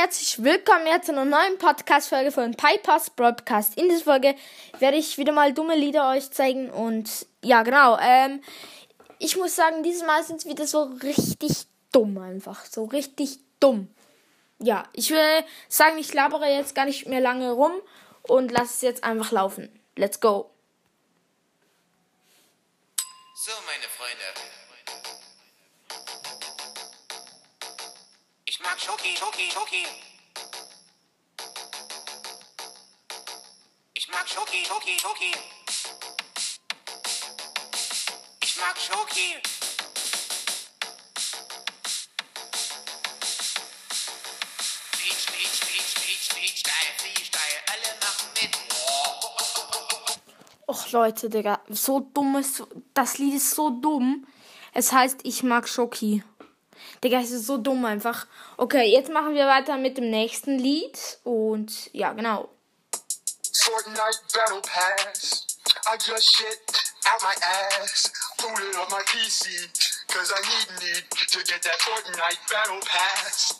herzlich willkommen jetzt zu einer neuen Podcast-Folge von Pipers Broadcast. In dieser Folge werde ich wieder mal dumme Lieder euch zeigen und ja, genau. Ähm, ich muss sagen, dieses Mal sind es wieder so richtig dumm einfach. So richtig dumm. Ja, ich will sagen, ich labere jetzt gar nicht mehr lange rum und lasse es jetzt einfach laufen. Let's go. So, meine Freunde. Schoki, Schoki, Schoki. Ich mag Schoki, Schoki, Schoki. Ich mag Schoki. Och Leute, Digga, so dumm ist, das Lied ist so dumm. Es heißt, ich mag Schoki. Digga, es ist so dumm einfach. Okay, jetzt machen wir weiter mit dem nächsten Lied. Und ja, genau. Fortnite Battle Pass. I just shit out my ass. Booted up my PC. Cause I need need to get that Fortnite Battle Pass.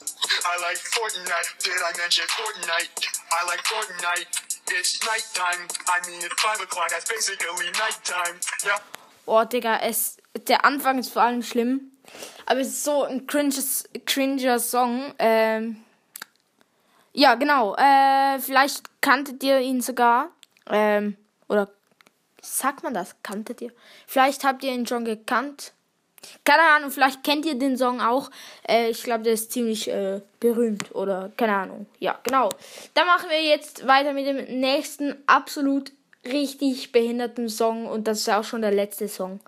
I like Fortnite. Did I mention Fortnite? I like Fortnite. It's nighttime. I mean, at 5 o'clock, that's basically nighttime. Yeah. Oh, Digga, es, der Anfang ist vor allem schlimm. Aber es ist so ein cringes, cringer Song. Ähm, ja, genau. Äh, vielleicht kanntet ihr ihn sogar. Ähm, oder sagt man das? Kanntet ihr? Vielleicht habt ihr ihn schon gekannt. Keine Ahnung, vielleicht kennt ihr den Song auch. Äh, ich glaube, der ist ziemlich äh, berühmt oder keine Ahnung. Ja, genau. Dann machen wir jetzt weiter mit dem nächsten absolut richtig behinderten Song und das ist auch schon der letzte Song.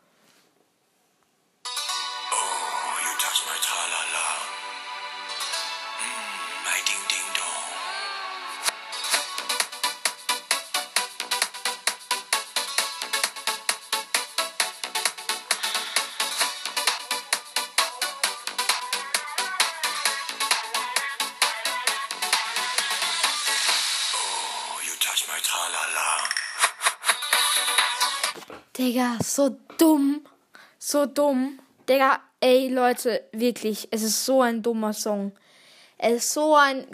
My tra-la-la. Digga, so dumm. So dumm. Digga, ey Leute, wirklich, es ist so ein dummer Song. Es ist so ein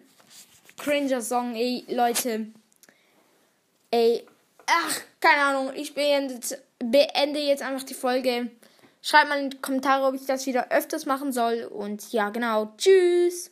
cringer Song, ey Leute. Ey, ach, keine Ahnung, ich beende, beende jetzt einfach die Folge. Schreibt mal in die Kommentare, ob ich das wieder öfters machen soll. Und ja, genau. Tschüss.